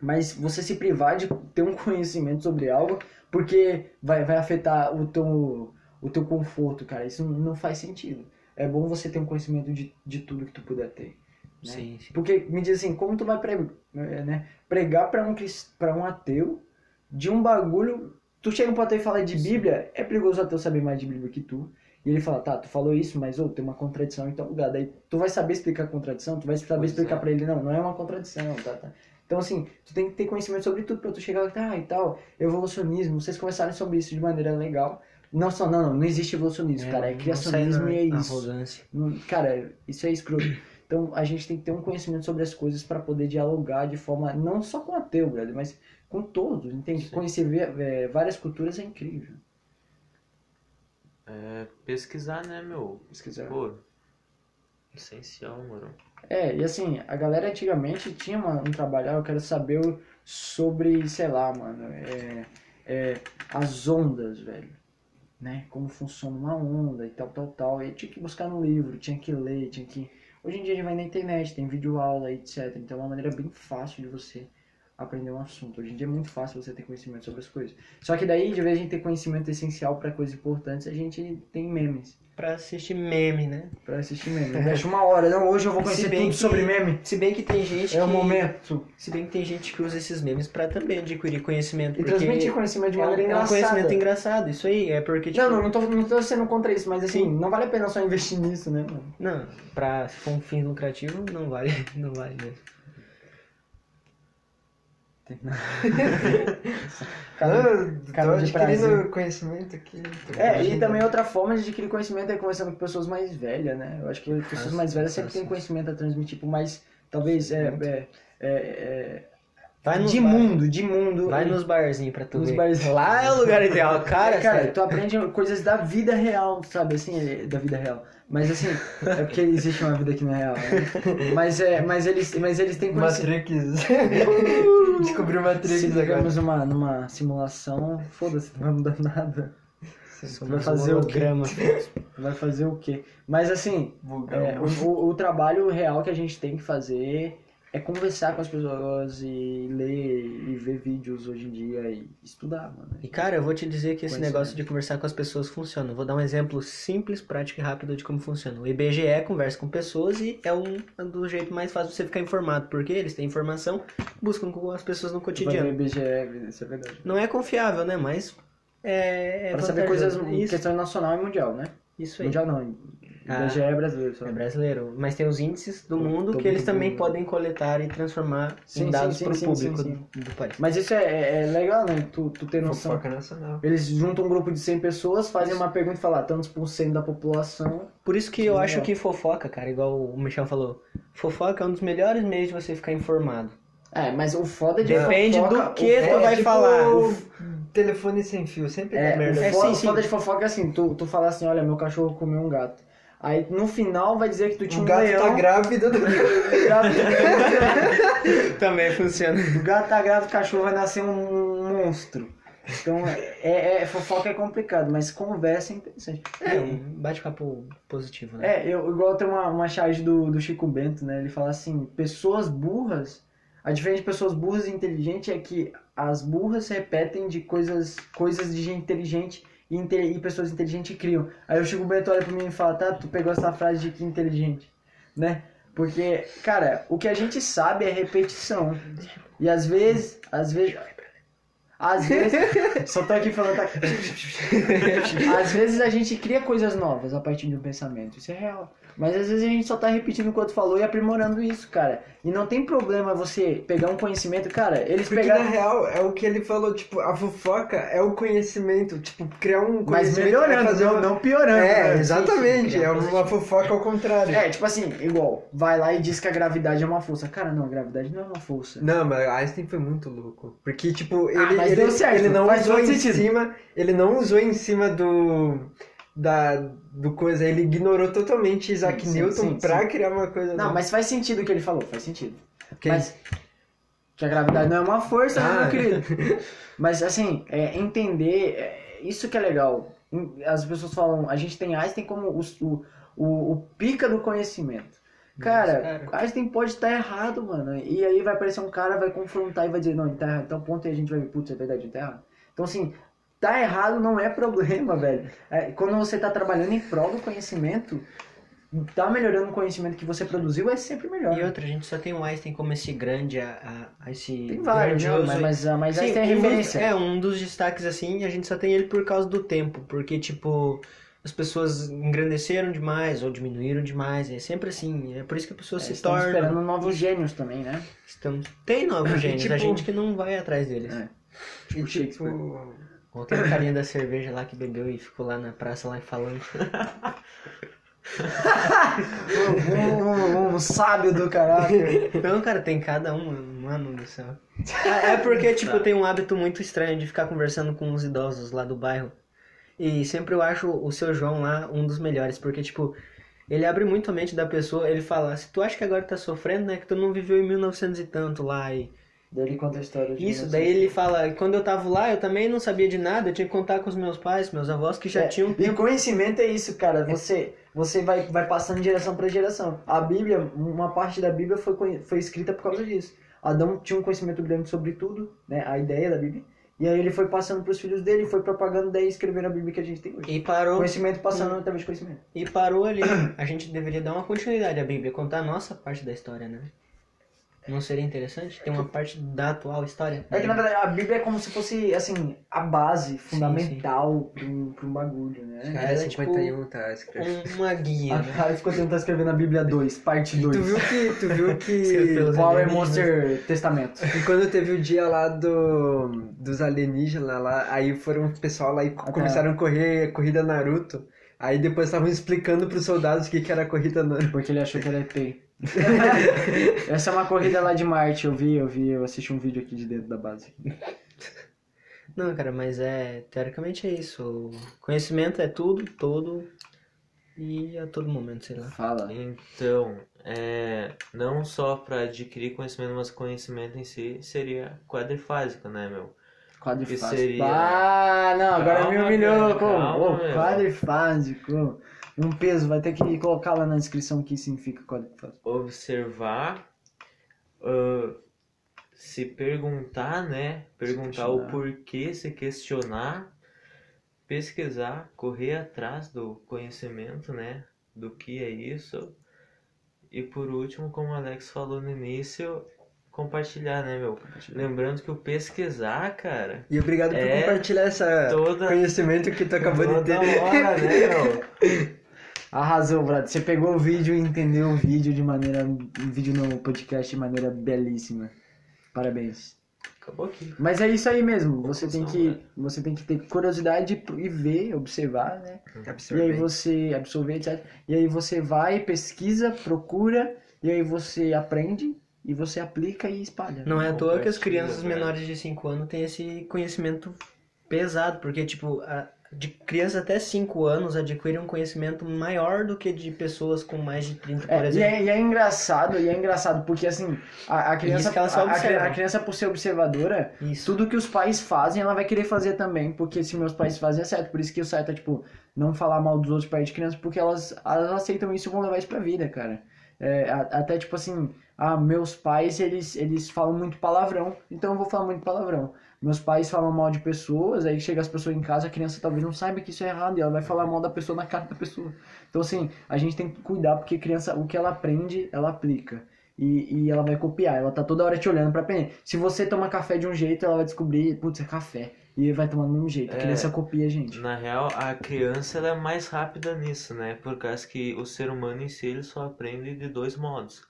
Mas você se privar de ter um conhecimento sobre algo porque vai, vai afetar o teu, o teu conforto, cara. Isso não faz sentido. É bom você ter um conhecimento de, de tudo que tu puder ter. Né? Sim, sim. Porque me diz assim, como tu vai pregar, né, pregar para um, pra um ateu de um bagulho. Tu chega pro ateu e fala de Bíblia, é perigoso o ateu saber mais de Bíblia que tu. E ele fala, tá, tu falou isso, mas ô, tem uma contradição em tal lugar. Daí tu vai saber explicar a contradição, tu vai saber Pois explicar é. pra ele, não, não é uma contradição, tá, tá. Então assim, tu tem que ter conhecimento sobre tudo pra tu chegar lá, tá, e tal, evolucionismo, vocês conversaram sobre isso de maneira legal. Não só, não, não, não existe evolucionismo, cara, é criacionismo e é isso. Arrogância. Cara, isso é escroto. Então a gente tem que ter um conhecimento sobre as coisas para poder dialogar de forma não só com ateu, brother, mas com todos, entende? Sim. Conhecer é, várias culturas é incrível. É, pesquisar, né, meu? Se quiser. Pô, essencial, mano. É, e assim, a galera antigamente tinha um trabalho, ah, eu quero saber sobre, sei lá, mano, é, é, as ondas, velho. Né? Como funciona uma onda e tal, tal, tal. E tinha que buscar no livro, tinha que ler, tinha que. Hoje em dia a gente vai na internet, tem vídeo aula, etc. Então é uma maneira bem fácil de você aprender um assunto. Hoje em dia é muito fácil você ter conhecimento sobre as coisas. Só que daí, de vez a gente ter conhecimento essencial para coisas importantes, a gente tem memes Pra assistir meme, né? para assistir memes. <laughs> Deixa uma hora, não, hoje eu vou conhecer bem tudo que- sobre meme. Se bem que tem gente É o que... momento. Se bem que tem gente que usa esses memes pra também adquirir conhecimento. E transmitir conhecimento de é um- maneira é um engraçada. conhecimento engraçado, isso aí. É porque, tipo... Não, não, não tô, não tô sendo contra isso, mas assim, Sim. não vale a pena só investir nisso, né, mano? Não, pra, se for um fim lucrativo, não vale, <laughs> não vale mesmo. <laughs> Cada- de adquirindo prazer. conhecimento aqui. É, e também outra forma de adquirir conhecimento é conversando com pessoas mais velhas, né? Eu acho que pessoas Ah, mais velhas sempre têm conhecimento a transmitir, tipo, mais, talvez, é, é, é, é, nos de bar- mundo, de mundo. Vai nos barzinhos pra tu Nos ver. barzinhos. Lá é o lugar ideal, <laughs> cara. Cara, sério. tu aprende coisas da vida real, sabe? Assim, é, da vida real. Mas assim, é porque existe uma vida que não é real, né? Mas, é, mas, eles, mas eles têm conhecimento. Matrix. <laughs> Descobriu Matrix Se agora. vivemos numa, numa simulação, foda-se, não vai mudar nada. Vai fazer o quê? holograma. Vai fazer o quê? Mas assim, é, o- o trabalho real que a gente tem que fazer é conversar com as pessoas e ler e ver vídeos hoje em dia e estudar, mano. E cara, eu vou te dizer que esse negócio de conversar com as pessoas funciona. Eu Vou dar um exemplo simples, prático e rápido de como funciona. O IBGE conversa com pessoas e é um do jeito mais fácil de você ficar informado, porque eles têm informação, buscam com as pessoas no cotidiano. IBGE, isso é verdade. Não é confiável, né? Mas é, é Pra saber coisas. Isso, questão nacional e mundial, né? isso aí. Mundial não, Ah. IBGE é brasileiro só. É brasileiro, mas tem os índices do mundo que eles mundo. também podem coletar e transformar Sim, em dados sim, para o sim, público sim, do país. Mas isso é, é- é legal, né? Tu, tu ter noção. Fofoca nacional. Eles juntam um grupo de 100 pessoas, fazem uma pergunta e falam, ah, tantos por cento da população. Por isso que eu Legal. acho que fofoca, cara, igual o Michel falou, fofoca é um dos melhores meios de você ficar informado. É, mas o foda de Depende fofoca, do que o tu foda- vai tipo falar. o telefone sem fio, sempre É, dá merda. o É, foda, sim, o sim. foda de fofoca é assim, tu, tu fala assim, olha, meu cachorro comeu um gato. Aí no final vai dizer que tu tinha O um gato leão. tá grávido. grávido. <laughs> Também funciona. o gato tá grávido, o cachorro vai nascer um monstro. Então, é, é- fofoca é complicado, mas conversa é interessante. É, um bate-papo positivo, né? É, eu, igual tem uma, uma charge do, do Chico Bento, né? Ele fala assim, pessoas burras, a diferença de pessoas burras e inteligentes é que as burras repetem de coisas, coisas de gente inteligente e, e pessoas inteligentes criam. Aí o Chico Bento olha pra mim e fala, tá, tu pegou essa frase de que inteligente, né? Porque, cara, o que a gente sabe é repetição. E às vezes, às vezes... Às vezes, <laughs> só tô aqui falando, tá? <laughs> Às vezes a gente cria coisas novas a partir de um pensamento, isso é real. Mas às vezes a gente só tá repetindo o que o outro falou e aprimorando isso, cara. E não tem problema você pegar um conhecimento, cara, eles Porque pegaram. na real é o que ele falou, tipo, a fofoca é o conhecimento, tipo, criar um Mas conhecimento. é melhorando, fazer não, uma- não piorando. É, né? exatamente, criar é um uma fofoca ao contrário. É, tipo assim, igual, vai lá e diz que a gravidade é uma força. Cara, não, a gravidade não é uma força. Não, mas Einstein foi muito louco. Porque, tipo, ele, Ah, mas ele, deu certo, ele não faz usou em sentido. cima. Ele não usou em cima do. Da, do coisa, ele ignorou totalmente Isaac Sim, Newton sim, pra sim. criar uma coisa. Não, mas faz sentido o que ele falou, faz sentido. Que- Mas que a gravidade não é uma força, né, Ah. meu querido? <laughs> Mas assim, é, entender, é, isso que é legal. As pessoas falam, a gente tem Einstein como o, o, o, o pica do conhecimento. Cara, Mas, Einstein pode estar errado, mano. E aí vai aparecer um cara, vai confrontar e vai dizer, não, ele tá errado. Então, ponto aí a gente vai ver, putz, é verdade, ele tá errado. Então, assim, tá errado não é problema, <laughs> velho. É, quando você tá trabalhando em prol do conhecimento, tá melhorando o conhecimento que você produziu, é sempre melhor. E outra, a gente só tem o Einstein como esse grande, a, a- esse Tem vários, né? grandioso... mas, mas, mas Sim, aí tem a um dos- referência. é, um dos destaques assim, e a gente só tem ele por causa do tempo, porque tipo, as pessoas engrandeceram demais ou diminuíram demais, é sempre assim, é por isso que a pessoa É, se estamos torna... esperando novos gênios também, né? Estamos... Tem novos <laughs> gênios, a tipo- gente que não vai atrás deles. É. E, Tipo Shakespeare. tipo, Ou tem o carinha da cerveja lá que bebeu e ficou lá na praça lá falando. um, um- um sábio do caráter. Não, cara, tem cada um, mano do céu. É é porque, tipo, eu tenho um hábito muito estranho de ficar conversando com os idosos lá do bairro. E sempre eu acho o seu João lá um dos melhores, porque, tipo, ele abre muito a mente da pessoa, ele fala, se tu acha que agora tá sofrendo, né, que tu não viveu em 1900 e tanto lá, e... Daí ele conta a história de Isso, você. daí ele fala, quando eu tava lá, eu também não sabia de nada, eu tinha que contar com os meus pais, meus avós, que já É, tinham E conhecimento é isso, cara. Você, você vai, vai passando de geração para geração. A Bíblia, uma parte da Bíblia foi, foi escrita por causa disso. Adão tinha um conhecimento grande sobre tudo, né? A ideia da Bíblia. E aí ele foi passando para os filhos dele, foi propagando, daí escreveram a Bíblia que a gente tem hoje. E parou, Conhecimento passando através de conhecimento. e parou ali. A gente deveria dar uma continuidade à Bíblia, contar a nossa parte da história, né? Não seria interessante? Tem uma parte da atual história? É que na verdade a Bíblia é como se fosse, assim, a base fundamental para um, pra um bagulho, né? Cara, é, é tipo 51 tá. Um- uma guia, A né? cara ficou tentando escrever na Bíblia 2, parte 2. Tu viu que, tu viu <laughs> que Power. Monster Testamento. E quando teve o dia lá do, dos alienígenas lá, aí foram o pessoal lá e tá. começaram a correr a corrida Naruto. Aí depois estavam explicando pros soldados o que, que era a corrida Naruto. Porque ele achou que era ET. <laughs> Essa é uma corrida lá de Marte, eu vi, eu vi, eu assisti um vídeo aqui de dentro da base. <laughs> Não, cara, mas é. Teoricamente é isso. Conhecimento é tudo, todo. E a todo momento, sei lá. Fala. Então, é, não só para adquirir conhecimento, mas conhecimento em si seria quadrifásico, né, meu? Quadrifásico. Que seria- Ah, não, agora Calma, me humilhou. cara, como? calma, meu. quadrifásico. Um peso, vai ter que colocar lá na descrição o que significa quadrifásico. Observar, ah, se perguntar, né? Perguntar o porquê, se questionar, pesquisar, correr atrás do conhecimento, né? Do que é isso. E por último, como o Alex falou no início, compartilhar, né, meu? Lembrando que o pesquisar, cara, E obrigado por É, compartilhar esse toda- conhecimento que tu acabou de toda ter. hora, né, meu? <laughs> Arrasou, Brad. Você pegou o vídeo e entendeu o vídeo de maneira. O vídeo no podcast de maneira belíssima. Parabéns. Acabou aqui. Mas é isso aí mesmo. Você tem que, você tem que ter curiosidade e ver, observar, né? E aí você absorver, etc. E aí você vai, pesquisa, procura, e aí você aprende, e você aplica e espalha. Não é à toa que as crianças né? menores de 5 anos têm esse conhecimento pesado, porque, tipo, a- de crianças até 5 anos adquirem um conhecimento maior do que de pessoas com mais de 30, por É, e, exemplo. é, e é engraçado, e é engraçado, porque assim, a, a criança, a- a, criança por ser observadora, Isso. tudo que os pais fazem, ela vai querer fazer também, porque se meus pais fazem é certo, por isso que o certo é, tipo, não falar mal dos outros pais de criança, porque elas, elas aceitam isso e vão levar isso pra vida, cara. É, até, tipo assim, ah, meus pais, eles, eles falam muito palavrão, então eu vou falar muito palavrão. Meus pais falam mal de pessoas, aí chega as pessoas em casa, a criança talvez não saiba que isso é errado, e ela vai falar mal da pessoa na cara da pessoa. Então, assim, a gente tem que cuidar, porque criança, o que ela aprende, ela aplica. E, e ela vai copiar, ela tá toda hora te olhando pra aprender. Se você toma café de um jeito, ela vai descobrir, putz, é café. E vai tomar do mesmo jeito. A É. criança copia a gente. Na real, a criança ela é mais rápida nisso, né? Por causa que o ser humano em si ele só aprende de dois modos: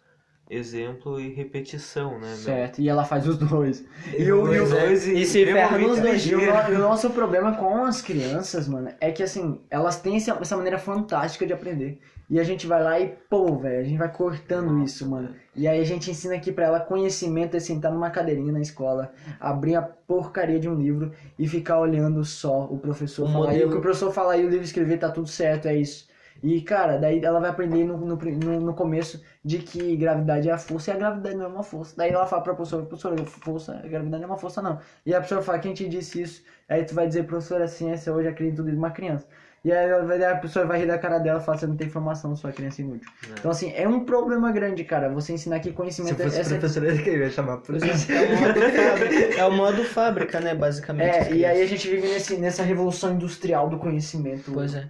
exemplo e repetição, né? meu? Certo, e ela faz os dois. E o, e o, Os dois e se ferra nos dois. E o, e nosso problema com as crianças, mano, é que assim, elas têm essa, maneira fantástica de aprender. E a gente vai lá e, pô, velho, a gente vai cortando isso, mano. E aí a gente ensina aqui pra ela conhecimento é sentar numa cadeirinha na escola, abrir a porcaria de um livro e ficar olhando só o professor O falar. E modelo- o que o professor falar e o livro escrever, tá tudo certo, é isso. E, cara, daí ela vai aprender no, no, no, começo de que gravidade é a força e a gravidade não é uma força. Daí ela fala pra professora, professora, força, a gravidade não é uma força, não. E a professora fala, quem te disse isso? Aí tu vai dizer, professora, a ciência hoje acredita em tudo de uma criança. E aí ela vai- a pessoa vai rir da cara dela e falar, você não tem informação, sua criança é inútil. Então assim, é um problema grande, cara, você ensinar que Se conhecimento eu fosse é... professor, eu ia chamar. É o modo fábrica, é o modo fábrica, né, basicamente. as É, e aí a gente vive nesse, nessa revolução industrial do conhecimento Pois é.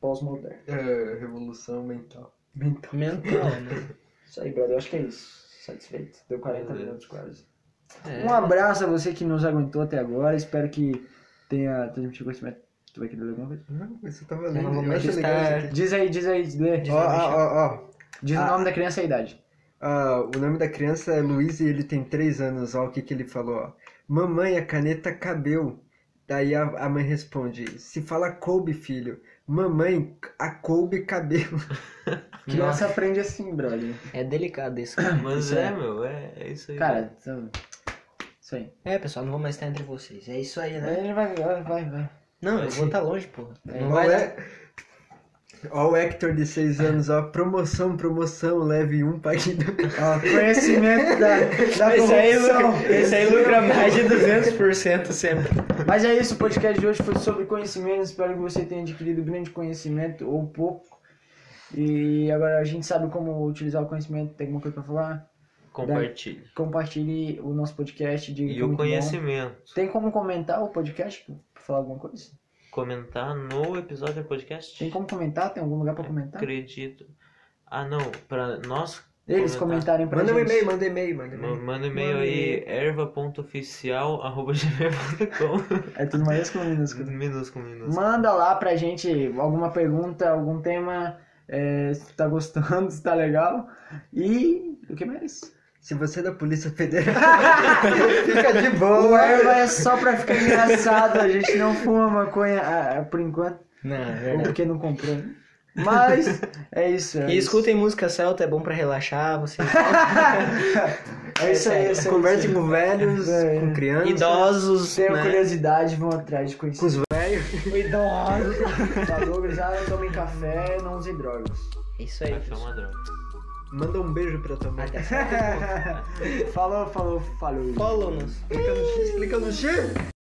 Pós-moderno. É, revolução mental. Mental. Mental, né? <laughs> Isso aí, brother, eu acho que é isso. Satisfeito. Deu 40 Beleza. minutos quase. É. Um abraço a você que nos aguentou até agora. Espero que tenha transmitido conhecimento. Tu vai querer ler alguma coisa? Não, isso tá Eu valendo. não vou Eu isso aqui. Diz aí, diz aí, lê. Ó, ó, ó, ó. Diz o Ah. nome da criança e a idade. Ah, o nome da criança é Luiz e ele tem 3 anos. Ó, o que, que ele falou, ó. Mamãe, a caneta cabeu. Daí a, a mãe responde: Se fala coube, filho. Mamãe, a coube cabelo. Criança aprende assim, brother. É delicado isso. Mas Isso é, é. meu, é, é isso aí. Cara, então, isso aí. É, pessoal, não vou mais estar entre vocês. É isso aí, né? Ele vai, vai, vai. vai. Não, eu vou estar longe, porra. Não vai. He- ó o Hector de 6 anos, ó. Promoção, promoção, leve um, pague dois. Ó, conhecimento da, da Esse aí, lucra, esse aí lucra mais de 200% sempre. Mas é isso, o podcast de hoje foi sobre conhecimento. Espero que você tenha adquirido grande conhecimento ou pouco. E agora a gente sabe como utilizar o conhecimento. Tem alguma coisa pra falar? Compartilhe. Compartilhe o nosso podcast. Que E é o muito bom. conhecimento. Tem como comentar o podcast? Pra falar alguma coisa? Comentar no episódio do podcast? Tem como comentar? Tem algum lugar pra comentar? Acredito. Ah, não. Pra nós. Eles comentar. comentarem pra Manda um gente. e-mail, manda um e-mail, manda um Ma- e-mail. Manda um e-mail aí, erva.oficial.gmail.com <laughs> É tudo maiúsculo ou minúsculo? Minúsculo, minúsculo. Manda lá pra gente alguma pergunta, algum tema, é, se tá gostando, <laughs> se tá legal. E o que mais? Se você é da Polícia Federal, <laughs> fica de O boa. erva é só pra ficar engraçado, a gente não fuma maconha ah, ah, por enquanto, Não, é ou porque não comprou. Mas é isso. É E isso. escutem música celta, é bom pra relaxar, você. <laughs> É isso aí, é isso aí. Converse com velhos, É. com crianças. Idosos, Tenham né? curiosidade, vão atrás de conhecer. Com os velhos. <laughs> Idosos. Falou, gurizada, tomem café, não usem drogas. É isso aí. Café é uma droga. Manda um beijo pra tua mãe. <laughs> falou, falou, falou. Follow-nos. Clica no X, clica no X.